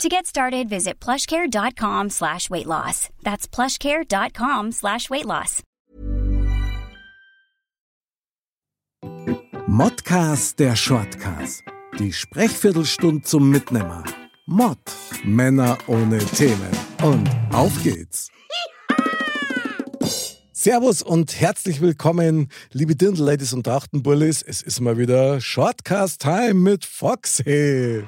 To get started, visit plushcare.com slash weight loss. That's plushcare.com slash weight loss. Modcast der Shortcast. Die Sprechviertelstunde zum Mitnehmer. Mod. Männer ohne Themen. Und auf geht's. Servus und herzlich willkommen, liebe Dirndl-Ladies und Trachtenbullis. Es ist mal wieder Shortcast-Time mit Foxy.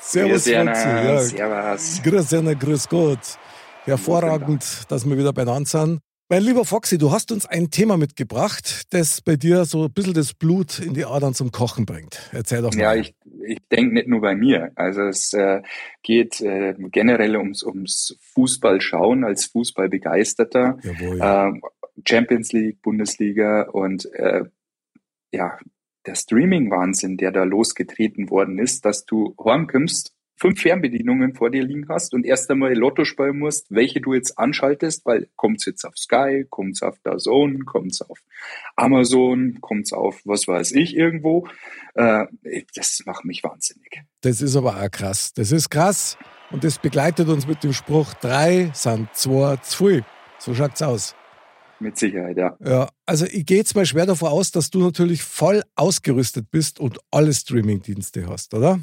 Servus, Foxy. Ja. Servus. Grüß Anna, grüß Gott. Hervorragend, dass wir wieder beieinander sind. Mein lieber Foxy, du hast uns ein Thema mitgebracht, das bei dir so ein bisschen das Blut in die Adern zum Kochen bringt. Erzähl doch mal. Ja, ich, ich denke nicht nur bei mir. Also es äh, geht äh, generell ums, ums Fußballschauen als Fußballbegeisterter. Jawohl. Äh, Champions League, Bundesliga und äh, ja, der Streaming-Wahnsinn, der da losgetreten worden ist, dass du heimkommst, fünf Fernbedienungen vor dir liegen hast und erst einmal Lotto spielen musst, welche du jetzt anschaltest, weil kommt's jetzt auf Sky, kommt's auf DAZN, kommt's auf Amazon, kommt's auf was weiß ich irgendwo. Äh, das macht mich wahnsinnig. Das ist aber auch krass. Das ist krass und das begleitet uns mit dem Spruch, drei sind zwei zu viel. So schaut's aus. Mit Sicherheit, ja. Ja, also ich gehe jetzt mal schwer davon aus, dass du natürlich voll ausgerüstet bist und alle Streamingdienste hast, oder?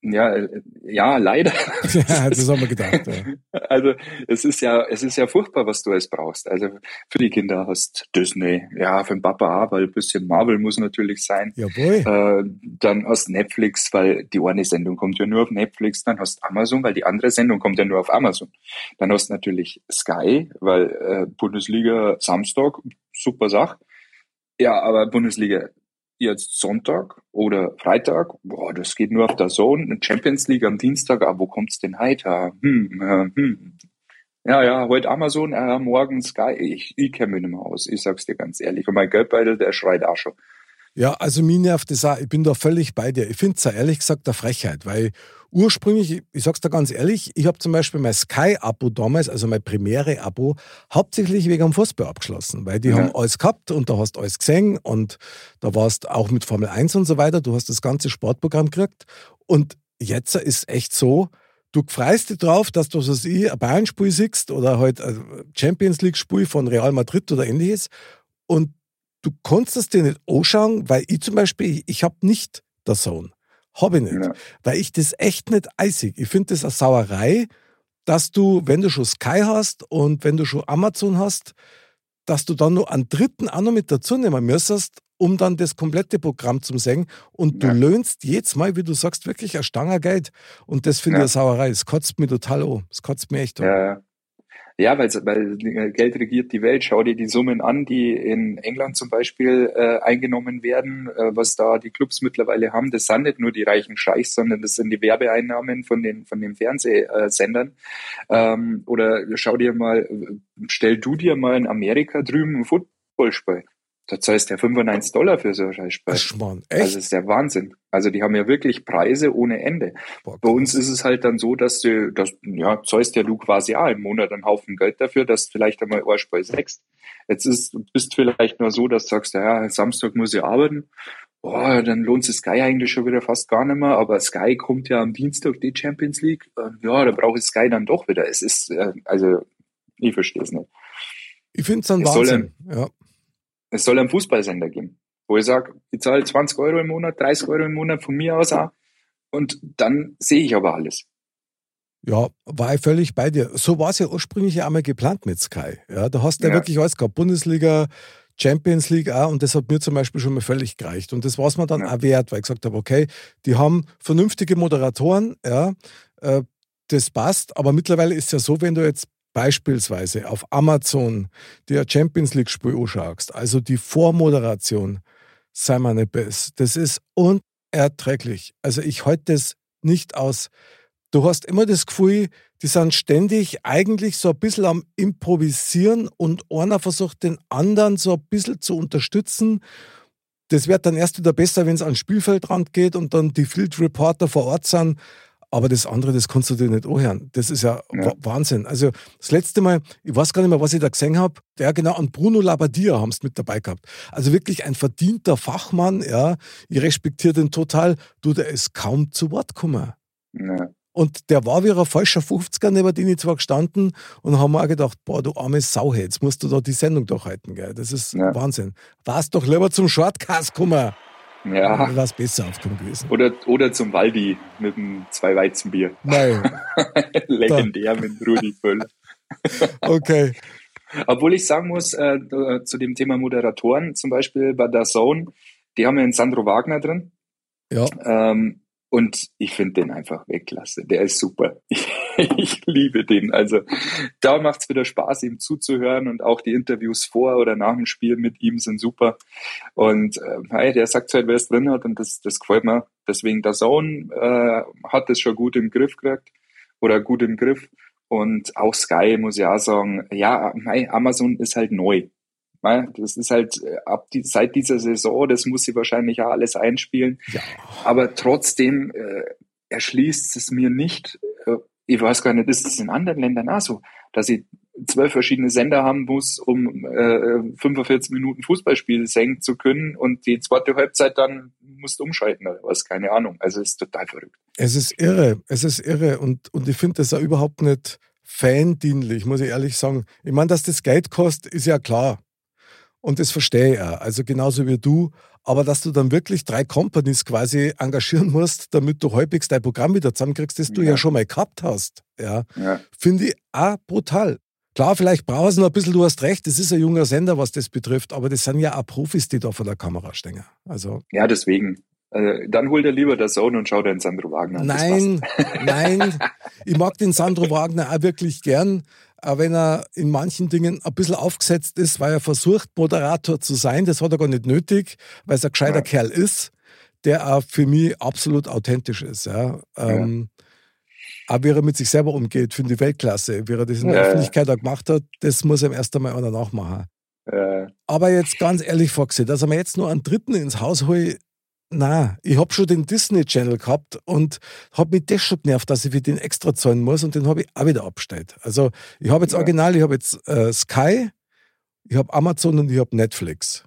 Ja, äh, ja, leider. Ja, das haben wir gedacht. Ja. Also es ist ja, es ist ja furchtbar, was du alles brauchst. Also für die Kinder hast Disney, ja, für den Papa auch, weil ein bisschen Marvel muss natürlich sein. Jawohl. Äh, dann hast Netflix, weil die eine Sendung kommt ja nur auf Netflix. Dann hast Amazon, weil die andere Sendung kommt ja nur auf Amazon. Dann hast natürlich Sky, weil äh, Bundesliga Samstag, super Sache. Ja, aber Bundesliga jetzt Sonntag oder Freitag, boah, das geht nur auf der Zone. Champions League am Dienstag, aber wo kommt's denn heute? Hm, äh, hm. Ja, ja, heute Amazon, äh, morgen Sky. Ich, ich kenne mich nicht mehr aus. Ich sag's dir ganz ehrlich. Und mein Geldbeutel, der schreit auch schon. Ja, also mir nervt das auch. Ich bin da völlig bei dir. Ich finde es ja ehrlich gesagt eine Frechheit, weil ursprünglich, ich sag's dir ganz ehrlich, ich habe zum Beispiel mein Sky-Abo damals, also mein Premiere-Abo, hauptsächlich wegen dem Fußball abgeschlossen, weil die Ja. haben alles gehabt und da hast du alles gesehen und da warst auch mit Formel 1 und so weiter, du hast das ganze Sportprogramm gekriegt und jetzt ist echt so, du freust dich drauf, dass du, was ich, ein Bayern-Spiel siehst oder halt ein Champions League-Spiel von Real Madrid oder ähnliches und du kannst es dir nicht anschauen, weil ich zum Beispiel, ich, habe nicht der Zone. Habe ich nicht. Ja. Weil ich das echt nicht eisig. Ich finde das eine Sauerei, dass du, wenn du schon Sky hast und wenn du schon Amazon hast, dass du dann noch einen dritten auch noch mit dazu nehmen müsstest, um dann das komplette Programm zu sehen. Und du Ja. löhnst jedes Mal, wie du sagst, wirklich ein Stanger Geld. Und das finde Ja. ich eine Sauerei. Das kotzt mich total an. Das kotzt mich echt an. Ja, ja. Weil, weil Geld regiert die Welt. Schau dir die Summen an, die in England zum Beispiel äh, eingenommen werden, äh, was da die Clubs mittlerweile haben. Das sind nicht nur die reichen Scheichs, sondern das sind die Werbeeinnahmen von den von den Fernsehsendern. Ähm, oder schau dir mal, stell du dir mal in Amerika drüben ein Footballspiel. Da zahlst du ja 95 Dollar für so ein Scheißspiel. Ach, Schmarrn. Echt? Also das ist der Wahnsinn. Also die haben ja wirklich Preise ohne Ende. Boah, Bei uns ist es halt dann so, dass du, dass, ja, zahlst ja du quasi auch im Monat einen Haufen Geld dafür, dass du vielleicht einmal ein Spiel sechst. Jetzt ist, bist vielleicht nur so, dass du sagst, ja, Samstag muss ich arbeiten. Boah, dann lohnt sich Sky eigentlich schon wieder fast gar nicht mehr, aber Sky kommt ja am Dienstag die Champions League. Ja, da brauche ich Sky dann doch wieder. Es ist, äh, also, ich verstehe es nicht. Ich finde es ein Es soll Wahnsinn. Ja. Es soll einen Fußballsender geben, wo ich sage, ich zahle 20 Euro im Monat, 30 Euro im Monat von mir aus auch. Und dann sehe ich aber alles. Ja, war ich völlig bei dir. So war es ja ursprünglich einmal geplant mit Sky. Ja, da hast du ja. Ja. wirklich alles gehabt. Bundesliga, Champions League auch und das hat mir zum Beispiel schon mal völlig gereicht. Und das war es mir dann Ja. auch wert, weil ich gesagt habe, okay, die haben vernünftige Moderatoren, ja, äh, das passt, aber mittlerweile ist es ja so, wenn du jetzt beispielsweise auf Amazon dir Champions League-Spiel anschaust, also die Vormoderation, sei mal nicht. Das ist unerträglich. Also ich halte das nicht aus. Du hast immer das Gefühl, die sind ständig eigentlich so ein bisschen am Improvisieren und einer versucht den anderen so ein bisschen zu unterstützen. Das wird dann erst wieder besser, wenn es ans Spielfeldrand geht und dann die Field Reporter vor Ort sind. Aber das andere, das kannst du dir nicht anhören. Das ist ja, ja. Wahnsinn. Also das letzte Mal, ich weiß gar nicht mehr, was ich da gesehen habe, der genau an Bruno Labbadia haben es mit dabei gehabt. Also wirklich ein verdienter Fachmann, ja. Ich respektiere den total. Du, der ist kaum zu Wort gekommen. Ja. Und der war wie ein falscher 50er, neben dem ich zwar gestanden und haben mir auch gedacht, boah, du arme Sau, jetzt musst du da die Sendung durchhalten, gell. Das ist ja. Wahnsinn. Warst doch lieber zum Shortcast kommen. Ja. Es besser aufgekommen gewesen. Oder, oder zum Waldi mit einem zwei Weizenbier. Nein. Legendär da. mit Rudi Völler. okay. Obwohl ich sagen muss, äh, zu dem Thema Moderatoren, zum Beispiel bei der Zone, die haben ja einen Sandro Wagner drin. Ja. Ähm, und ich finde den einfach wegklasse. Der ist super. Ich, liebe den. Also da macht es wieder Spaß, ihm zuzuhören und auch die Interviews vor oder nach dem Spiel mit ihm sind super. Und äh, hey, der sagt halt, wer es drin hat und das, das gefällt mir. Deswegen der Zone äh, hat das schon gut im Griff gekriegt oder gut im Griff. Und auch Sky muss ich auch sagen, ja, Amazon ist halt neu. Das ist halt äh, ab die, seit dieser Saison, das muss sie wahrscheinlich auch alles einspielen. Ja. Aber trotzdem äh, erschließt es mir nicht, äh, ich weiß gar nicht, ist es in anderen Ländern auch so, dass ich zwölf verschiedene Sender haben muss, um äh, 45 Minuten Fußballspiel senken zu können und die zweite Halbzeit dann musst umschalten oder was, keine Ahnung. Also es ist total verrückt. Es ist irre, es ist irre und, und ich finde das auch überhaupt nicht fandienlich, muss ich ehrlich sagen. Ich meine, dass das Geld kostet, ist ja klar. Und das verstehe ich auch. Also genauso wie du. Aber dass du dann wirklich drei Companies quasi engagieren musst, damit du halbwegs dein Programm wieder zusammenkriegst, das du ja, ja schon mal gehabt hast, ja, ja. finde ich auch brutal. Klar, vielleicht brauchst du noch ein bisschen, du hast recht, das ist ein junger Sender, was das betrifft, aber das sind ja auch Profis, die da vor der Kamera stehen. Also. Ja, deswegen. Äh, dann hol dir lieber der Zone und schau dir den Sandro Wagner an. Nein, nein. Ich mag den Sandro Wagner auch wirklich gern wenn er in manchen Dingen ein bisschen aufgesetzt ist, weil er versucht, Moderator zu sein. Das hat er gar nicht nötig, weil er ein gescheiter ja. Kerl ist, der auch für mich absolut authentisch ist. Ja. Ähm, auch wie er mit sich selber umgeht, finde ich Weltklasse. Wie er das in der ja. Öffentlichkeit auch gemacht hat, das muss er erst einmal einer nachmachen. Ja. Aber jetzt ganz ehrlich, Foxy, dass er mir jetzt nur einen Dritten ins Haus holt, na, ich hab schon den Disney Channel gehabt und hab mich das schon genervt, dass ich für den extra zahlen muss und den habe ich auch wieder abgestellt. Also ich habe jetzt ja. original, ich habe jetzt äh, Sky, ich habe Amazon und ich habe Netflix.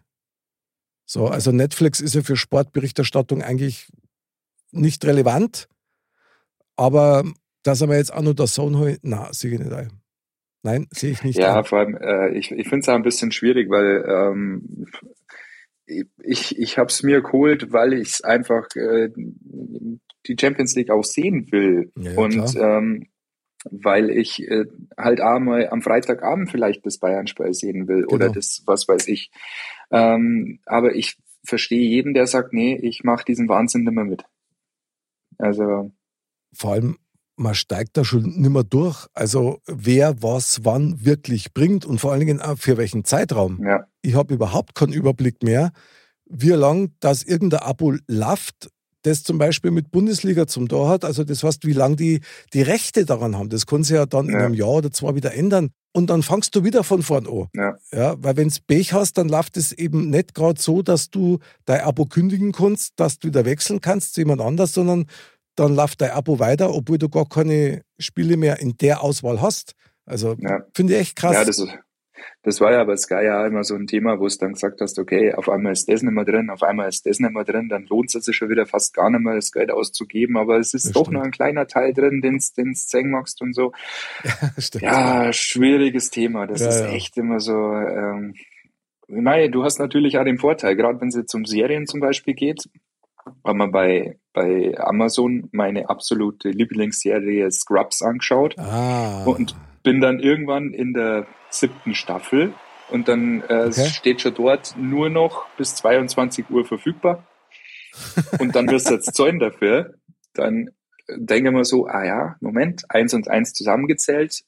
So, also Netflix ist ja für Sportberichterstattung eigentlich nicht relevant, aber dass er mir jetzt auch noch das Zone holt, na, sehe ich nicht ein. Nein, sehe ich nicht. Ja, ein. vor allem, äh, ich, ich finde es auch ein bisschen schwierig, weil ähm, ich, ich habe es mir geholt, weil ich einfach äh, die Champions League auch sehen will. Ja, und ähm, weil ich äh, halt einmal am Freitagabend vielleicht das Bayern-Spiel sehen will genau. oder das, was weiß ich. Ähm, aber ich verstehe jeden, der sagt, nee, ich mache diesen Wahnsinn nicht mehr mit. Also. Vor allem, man steigt da schon nicht mehr durch. Also wer was wann wirklich bringt und vor allen Dingen auch für welchen Zeitraum. Ja. Ich habe überhaupt keinen Überblick mehr, wie lang das irgendein Abo läuft, das zum Beispiel mit Bundesliga zum Tor hat. Also das heißt, wie lange die die Rechte daran haben. Das kann sich ja dann ja. in einem Jahr oder zwei wieder ändern. Und dann fangst du wieder von vorn an. Ja. ja weil wenn es Pech hast, dann läuft es eben nicht gerade so, dass du dein Abo kündigen kannst, dass du wieder wechseln kannst zu jemand anders, sondern dann läuft dein Abo weiter, obwohl du gar keine Spiele mehr in der Auswahl hast. Also ja. finde ich echt krass. Ja, das, ist, das war ja bei Sky ja immer so ein Thema, wo es dann gesagt hast, okay, auf einmal ist das nicht mehr drin, auf einmal ist das nicht mehr drin, dann lohnt es sich schon wieder fast gar nicht mehr, das Geld auszugeben, aber es ist das doch stimmt. noch ein kleiner Teil drin, den du zeigen magst und so. Ja, ja schwieriges Thema. Das ja, ist echt immer so. Ähm, ich meine, du hast natürlich auch den Vorteil, gerade wenn es jetzt um Serien zum Beispiel geht, haben wir bei, bei Amazon meine absolute Lieblingsserie Scrubs angeschaut ah. und bin dann irgendwann in der siebten Staffel und dann äh, okay. steht schon dort nur noch bis 22 Uhr verfügbar und dann wirst du jetzt zahlen dafür. Dann denke wir so, ah ja, Moment, eins und eins zusammengezählt,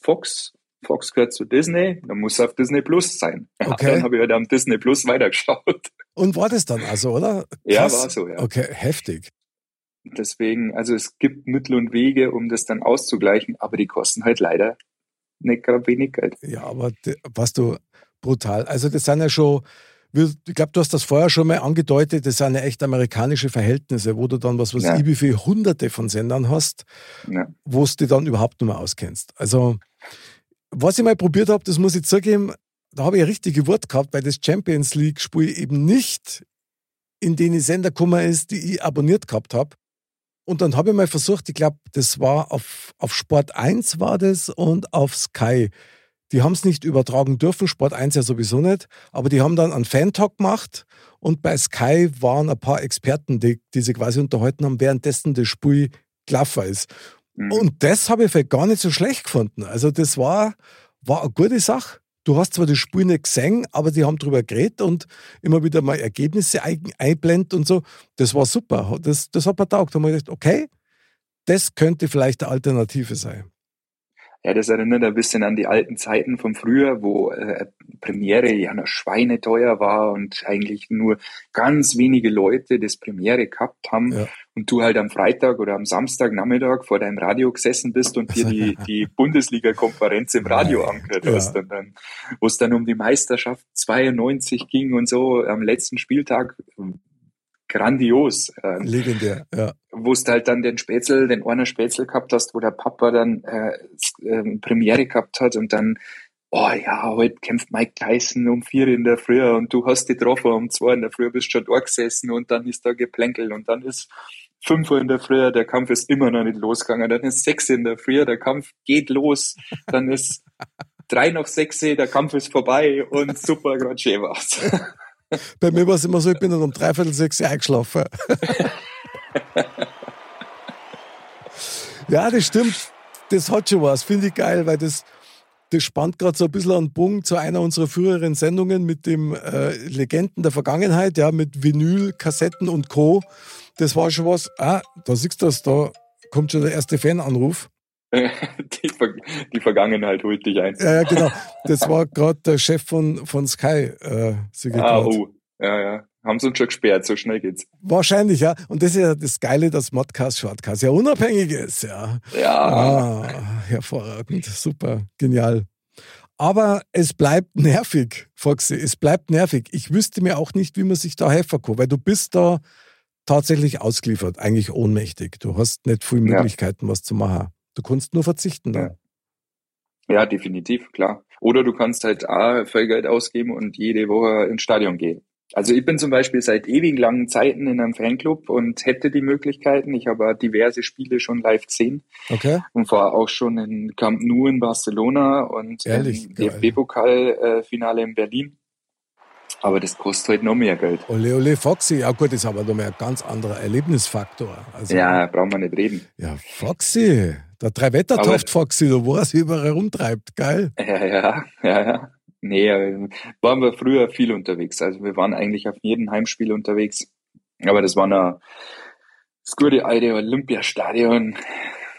Fox Fox gehört zu Disney, dann muss es auf Disney Plus sein. Okay. dann habe ich halt am Disney Plus weitergeschaut. Und war das dann also, oder? Krass. Ja, war so, ja. Okay, heftig. Deswegen, also es gibt Mittel und Wege, um das dann auszugleichen, aber die kosten halt leider nicht gerade wenig Geld. Ja, aber was du brutal. Also das sind ja schon, ich glaube, du hast das vorher schon mal angedeutet, das sind ja echt amerikanische Verhältnisse, wo du dann was weiß ja. ich, wie viele hunderte von Sendern hast, ja. wo du dann überhaupt nicht mehr auskennst. Also, was ich mal probiert habe, das muss ich zugeben, da habe ich ein richtiges Wort gehabt, weil das Champions League-Spiel eben nicht in den Sender gekommen ist, die ich abonniert gehabt habe. Und dann habe ich mal versucht, ich glaube, das war auf, auf Sport 1 war das und auf Sky. Die haben es nicht übertragen dürfen, Sport 1 ja sowieso nicht, aber die haben dann einen Fan-Talk gemacht und bei Sky waren ein paar Experten, die, die sich quasi unterhalten haben, währenddessen das Spiel gelaufen ist. Mhm. Und das habe ich vielleicht gar nicht so schlecht gefunden. Also das war, war eine gute Sache. Du hast zwar das Spiel nicht gesehen, aber die haben darüber geredet und immer wieder mal Ergebnisse einblendet und so. Das war super. Das, das hat mir taugt. Da habe ich gedacht, okay, das könnte vielleicht eine Alternative sein. Ja, das erinnert ein bisschen an die alten Zeiten von früher, wo äh, Premiere ja noch schweineteuer war und eigentlich nur ganz wenige Leute das Premiere gehabt haben ja. und du halt am Freitag oder am Samstagnachmittag vor deinem Radio gesessen bist und dir die, die Bundesliga-Konferenz im Radio angehört ja. hast. Und dann, wo es dann um die Meisterschaft 92 ging und so am letzten Spieltag grandios. Ähm, Legendär, ja. Wo du halt dann den Spätzle, den Orner Spätzle gehabt hast, wo der Papa dann äh, äh, Premiere gehabt hat und dann, oh ja, heute kämpft Mike Tyson um vier in der Früh und du hast die getroffen um zwei in der Früh, bist schon da gesessen und dann ist da geplänkelt und dann ist fünf Uhr in der Früh, der Kampf ist immer noch nicht losgegangen, dann ist sechs in der Früh, der Kampf geht los, dann ist drei nach sechs, der Kampf ist vorbei und super, gerade schön war's. Bei mir war es immer so, ich bin dann um dreiviertel sechs eingeschlafen. ja, das stimmt. Das hat schon was. Finde ich geil, weil das, das spannt gerade so ein bisschen an Bogen zu einer unserer früheren Sendungen mit dem äh, Legenden der Vergangenheit, ja, mit Vinyl, Kassetten und Co. Das war schon was. Ah, da siehst du das, da kommt schon der erste Fananruf. die, Ver die Vergangenheit holt dich ein. Ja, ja genau. Das war gerade der Chef von, von Sky. Äh, ah, oh. Ja, ja. Haben sie uns schon gesperrt, so schnell geht's. Wahrscheinlich, ja. Und das ist ja das Geile, dass Modcast Shortcast ja unabhängig ist, ja. Ja. Ah, hervorragend, super, genial. Aber es bleibt nervig, Foxy, es bleibt nervig. Ich wüsste mir auch nicht, wie man sich da helfen kann, weil du bist da tatsächlich ausgeliefert, eigentlich ohnmächtig. Du hast nicht viele Möglichkeiten, ja. was zu machen. Du kannst nur verzichten dann. Ja. ja, definitiv, klar. Oder du kannst halt A, voll Geld ausgeben und jede Woche ins Stadion gehen. Also ich bin zum Beispiel seit ewigen langen Zeiten in einem Fanclub und hätte die Möglichkeiten. Ich habe diverse Spiele schon live gesehen. Okay. Und war auch schon in Camp Nou in Barcelona und Ehrlich? im DFB-Pokal-Finale in Berlin. Aber das kostet halt noch mehr Geld. Ole, ole, Foxy. Ja gut, das ist aber noch mehr ein ganz anderer Erlebnisfaktor. Also, ja, brauchen wir nicht reden. Ja, Foxy. Der Drei-Wetter-Toft Foxy, da wo er sich überall rumtreibt. Geil. Ja, ja, ja, ja. Nee, waren wir früher viel unterwegs. Also wir waren eigentlich auf jedem Heimspiel unterwegs. Aber das war noch das gute alte Olympiastadion.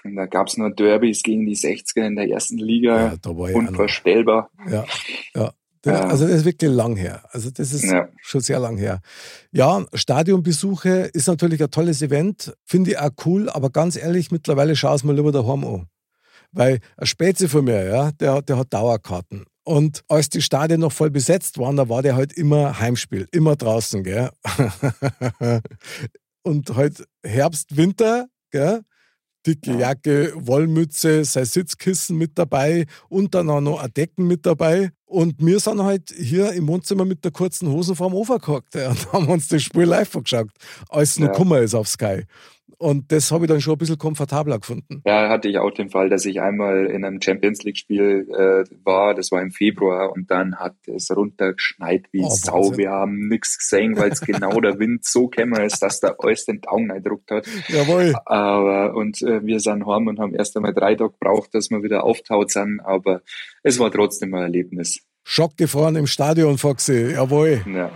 Und da gab's nur Derbys gegen die 60er in der ersten Liga. Ja, Unvorstellbar. Ja, ja. Ja. Also das ist wirklich lang her. Also das ist ja. schon sehr lang her. Ja, Stadionbesuche ist natürlich ein tolles Event, finde ich auch cool, aber ganz ehrlich, mittlerweile schaue es mir lieber daheim an. Weil ein Spätze von mir, ja, der, der hat Dauerkarten. Und als die Stadien noch voll besetzt waren, da war der halt immer Heimspiel, immer draußen, gell. Und halt Herbst, Winter, gell dicke Jacke, Wollmütze, sein Sitzkissen mit dabei und dann auch noch ein Decken mit dabei. Und wir sind halt hier im Wohnzimmer mit der kurzen Hose vorm Ofen gehockt und haben uns das Spiel live angeschaut, als es noch ja. Kummer ist auf Sky. Und das habe ich dann schon ein bisschen komfortabler gefunden. Ja, hatte ich auch den Fall, dass ich einmal in einem Champions League-Spiel äh, war, das war im Februar, und dann hat es runtergeschneit wie oh, Sau. Wahnsinn. Wir haben nichts gesehen, weil es genau der Wind so kämmer ist, dass der alles den Augen eindruckt hat. Jawohl. Aber, und äh, wir sind heim und haben erst einmal drei Tage gebraucht, dass wir wieder auftaut sind, aber es war trotzdem ein Erlebnis. Schock gefahren im Stadion, Foxy, jawohl. Ja.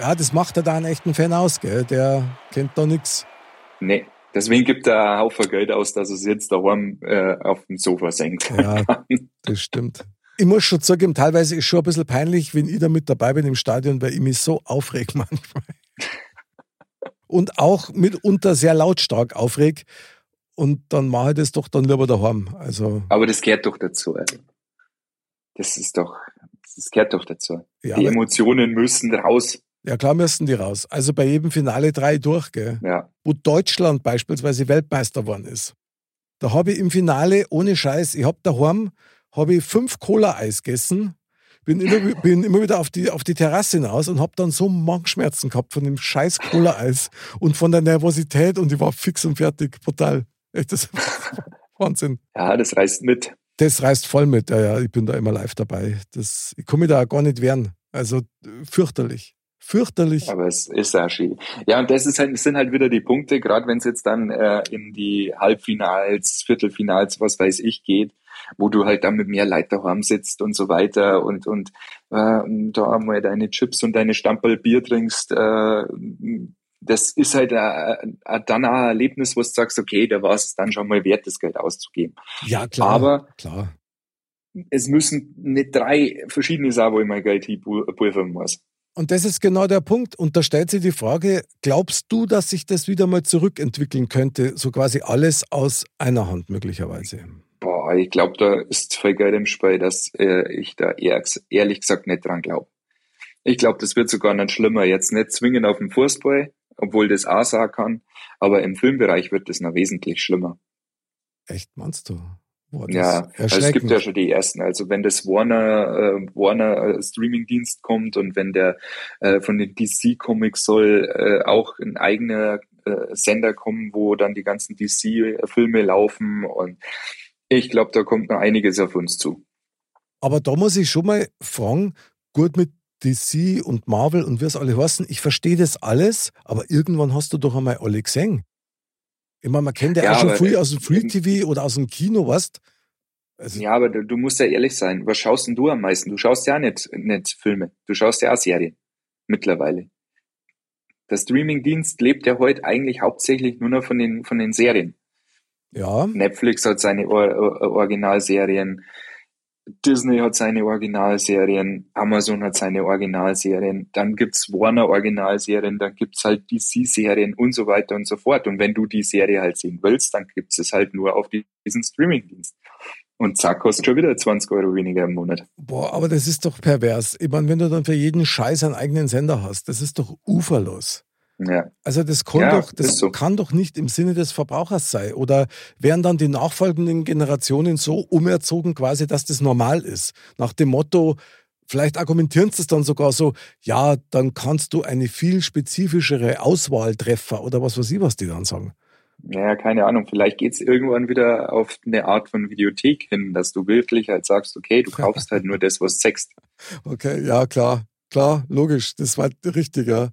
Ja, das macht er da einen echten Fan aus, gell? Der kennt da nichts. Nee, Deswegen gibt er einen Haufen Geld aus, dass er es jetzt daheim äh, auf dem Sofa senkt. Ja, das stimmt. Ich muss schon zugeben, teilweise ist es schon ein bisschen peinlich, wenn ich da mit dabei bin im Stadion, weil ich mich so aufreg manchmal. und auch mitunter sehr lautstark aufreg. Und dann mache ich das doch dann lieber daheim. Also, Aber das gehört doch dazu. Also. Das ist doch, das gehört doch dazu. Ja, die Emotionen müssen raus. Ja klar müssen die raus. Also bei jedem Finale drei durch, gell? Ja. wo Deutschland beispielsweise Weltmeister geworden ist. Da habe ich im Finale, ohne Scheiß, ich habe daheim habe ich fünf Cola-Eis gegessen, bin immer, bin immer wieder auf die, auf die Terrasse hinaus und habe dann so Magenschmerzen gehabt von dem scheiß Cola-Eis und von der Nervosität und ich war fix und fertig, brutal. Echt, das Wahnsinn. Ja, das reißt mit. Das reißt voll mit, ja, ja, ich bin da immer live dabei. Das, ich mich da auch gar nicht wehren. Also fürchterlich. Fürchterlich. Aber es ist auch schön. Ja, und das ist halt, sind halt wieder die Punkte, gerade wenn es jetzt dann äh, in die Halbfinals, Viertelfinals, was weiß ich, geht, wo du halt dann mit mehr Leid daheim sitzt und so weiter und, und äh, da mal deine Chips und deine Stamperl Bier trinkst, äh, das ist halt äh, äh, dann auch ein Erlebnis, wo du sagst, okay, da war es dann schon mal wert, das Geld auszugeben. Ja, klar. Aber klar. es müssen nicht drei verschiedene sein, wo ich mein Geld hinpulvern muss. Und das ist genau der Punkt. Und da stellt sich die Frage, glaubst du, dass sich das wieder mal zurückentwickeln könnte? So quasi alles aus einer Hand möglicherweise. Boah, ich glaube, da ist voll Geld im Spiel, dass äh, ich da eher, ehrlich gesagt nicht dran glaube. Ich glaube, das wird sogar noch schlimmer. Jetzt nicht zwingend auf dem Fußball, obwohl das auch sein kann, aber im Filmbereich wird das noch wesentlich schlimmer. Echt, meinst du? Boah, Ja, also es gibt ja schon die ersten. Also wenn das Warner äh, Warner äh, Streamingdienst kommt und wenn der äh, von den DC Comics soll äh, auch ein eigener äh, Sender kommen, wo dann die ganzen DC Filme laufen und ich glaube, da kommt noch einiges auf uns zu. Aber da muss ich schon mal fragen, gut mit DC und Marvel und wie es alle heißen, ich verstehe das alles, aber irgendwann hast du doch einmal alle gesehen. Ich meine, man kennt ja, Ja, auch schon früh aus dem Free TV oder aus dem Kino, weißt also, Ja, aber du, du musst ja ehrlich sein. Was schaust denn du am meisten? Du schaust ja nicht, nicht Filme. Du schaust ja auch Serien. Mittlerweile. Der Streamingdienst lebt ja heute eigentlich hauptsächlich nur noch von den, von den Serien. ja, Netflix hat seine Or Or Originalserien, Disney hat seine Originalserien, Amazon hat seine Originalserien, dann gibt's Warner Originalserien, dann gibt's halt DC-Serien und so weiter und so fort. Und wenn du die Serie halt sehen willst, dann gibt's es halt nur auf diesen Streamingdienst. Und zack, kostet schon wieder 20 Euro weniger im Monat. boah, aber das ist doch pervers. Ich meine, wenn du dann für jeden Scheiß einen eigenen Sender hast, das ist doch uferlos. Ja, Also das kann Ja, doch, das so. kann doch nicht im Sinne des Verbrauchers sein. Oder werden dann die nachfolgenden Generationen so umerzogen, quasi, dass das normal ist? Nach dem Motto, vielleicht argumentieren sie es dann sogar so, ja, dann kannst du eine viel spezifischere Auswahl treffen oder was weiß ich, was die dann sagen. ja, keine Ahnung. Vielleicht geht's irgendwann wieder auf eine Art von Videothek hin, dass du wirklich halt sagst, okay, du kaufst halt nur das, was sechst. Okay, ja, klar, klar, logisch, das war richtig, ja.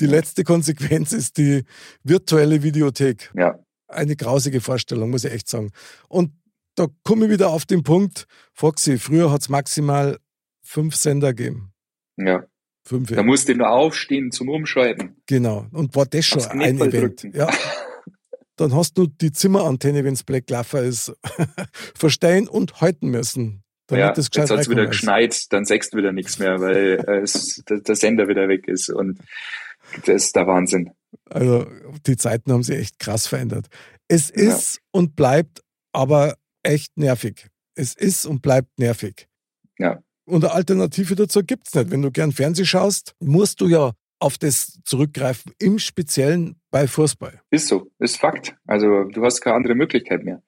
Die letzte Konsequenz ist die virtuelle Videothek. Ja, eine grausige Vorstellung, muss ich echt sagen. Und da komme ich wieder auf den Punkt, Foxy, früher hat es maximal fünf Sender gegeben. ja. Fünf, Da musst du nur aufstehen zum Umschalten. genau. Und war das schon ein Event. drücken. Ja. Dann hast du die Zimmerantenne, wenn es Black Laffer ist, verstehen und halten müssen. Damit ja, das jetzt gescheit hat's wieder geschneit, dann sechst wieder nichts mehr, weil äh, es, der, der Sender wieder weg ist. Und das ist der Wahnsinn. Also die Zeiten haben sich echt krass verändert. Es ist und bleibt aber echt nervig. Es ist und bleibt nervig. Ja. Und eine Alternative dazu gibt's nicht. Wenn du gern Fernsehen schaust, musst du ja auf das zurückgreifen, im Speziellen bei Fußball. Ist so, ist Fakt. Also du hast keine andere Möglichkeit mehr.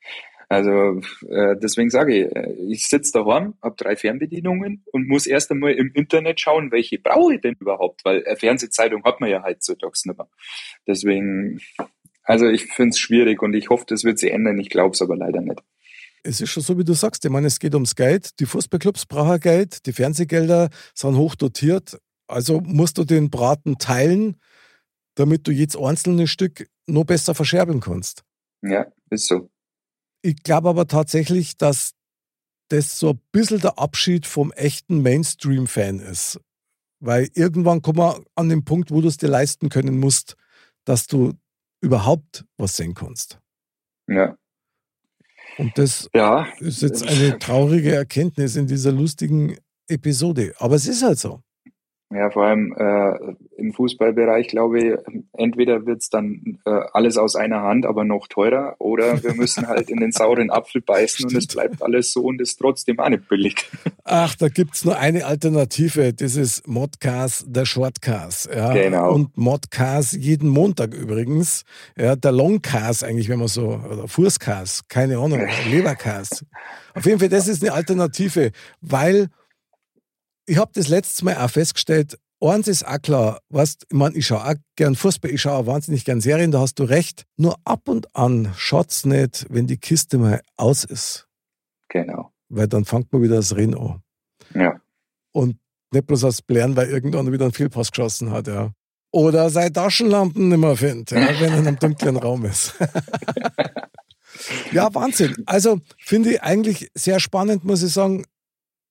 Also äh, deswegen sage ich, äh, ich sitze daheim, habe drei Fernbedienungen und muss erst einmal im Internet schauen, welche brauche ich denn überhaupt, weil eine Fernsehzeitung hat man ja heutzutage nicht mehr. Deswegen, also ich finde es schwierig und ich hoffe, das wird sich ändern. Ich glaube es aber leider nicht. Es ist schon so, wie du sagst. Ich meine, es geht ums Geld. Die Fußballclubs brauchen Geld. Die Fernsehgelder sind hoch dotiert. Also musst du den Braten teilen, damit du jedes einzelne Stück noch besser verscherbeln kannst. Ja, ist so. Ich glaube aber tatsächlich, dass das so ein bisschen der Abschied vom echten Mainstream-Fan ist. Weil irgendwann kommen wir an den Punkt, wo du es dir leisten können musst, dass du überhaupt was sehen kannst. Ja, Und das ja, ist jetzt eine traurige Erkenntnis in dieser lustigen Episode. Aber es ist halt so. Ja, vor allem äh, im Fußballbereich glaube ich, entweder wird's dann äh, alles aus einer Hand, aber noch teurer, oder wir müssen halt in den sauren Apfel beißen und es bleibt alles so und ist trotzdem auch nicht billig. Ach, da gibt's nur eine Alternative, das ist Modcast, der Shortcast. Ja. Genau. Und Modcast jeden Montag übrigens. Ja, der Longcast eigentlich, wenn man so, oder Fußcast, keine Ahnung, Lebercast. Auf jeden Fall, das ist eine Alternative, weil ich habe das letzte Mal auch festgestellt, eins ist auch klar, weißt, ich meine, ich schaue auch gern Fußball, ich schaue auch wahnsinnig gern Serien, da hast du recht. Nur ab und an schaut's nicht, wenn die Kiste mal aus ist. Genau. Weil dann fängt man wieder das Rennen an. Ja. Und nicht bloß aus Blären, weil irgendwann wieder einen Fehlpass geschossen hat, ja. Oder seine Taschenlampen nicht mehr findet, ja, wenn er in einem dunklen Raum ist. ja, Wahnsinn. Also finde ich eigentlich sehr spannend, muss ich sagen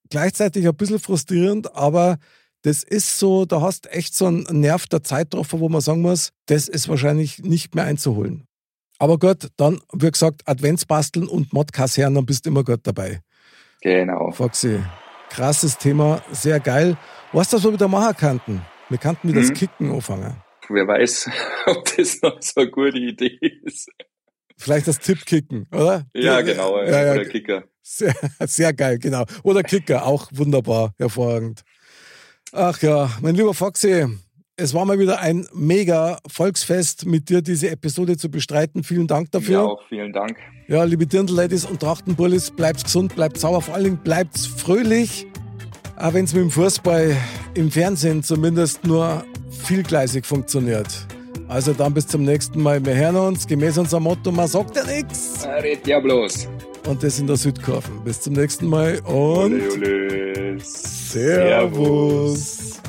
gleichzeitig ein bisschen frustrierend, aber das ist so, da hast echt so einen Nerv der Zeitraffer, wo man sagen muss, das ist wahrscheinlich nicht mehr einzuholen. Aber gut, dann, wie gesagt, Adventsbasteln und Modkasernen, dann bist du immer gut dabei. Genau. Foxy, krasses Thema, sehr geil. Was das wir wieder machen könnten? Wir könnten mit mhm. das Kicken anfangen. Wer weiß, ob das noch so eine gute Idee ist. Vielleicht das Tippkicken, oder? Ja, genau. Ja, ja, oder Kicker. Sehr, sehr geil, genau. Oder Kicker, auch wunderbar, hervorragend. Ach ja, mein lieber Foxy, es war mal wieder ein mega Volksfest, mit dir diese Episode zu bestreiten. Vielen Dank dafür. Ja, auch vielen Dank. Ja, liebe Dirndl-Ladies und Trachtenbullis, bleibt gesund, bleibt sauber, vor allen Dingen bleibt fröhlich. Auch wenn es mit dem Fußball im Fernsehen zumindest nur vielgleisig funktioniert. Also dann bis zum nächsten Mal. Wir hören uns gemäß unserem Motto, man sagt ja nichts. Red ja bloß und das in der Südkurven. Bis zum nächsten Mal und ole, ole. Servus. Mom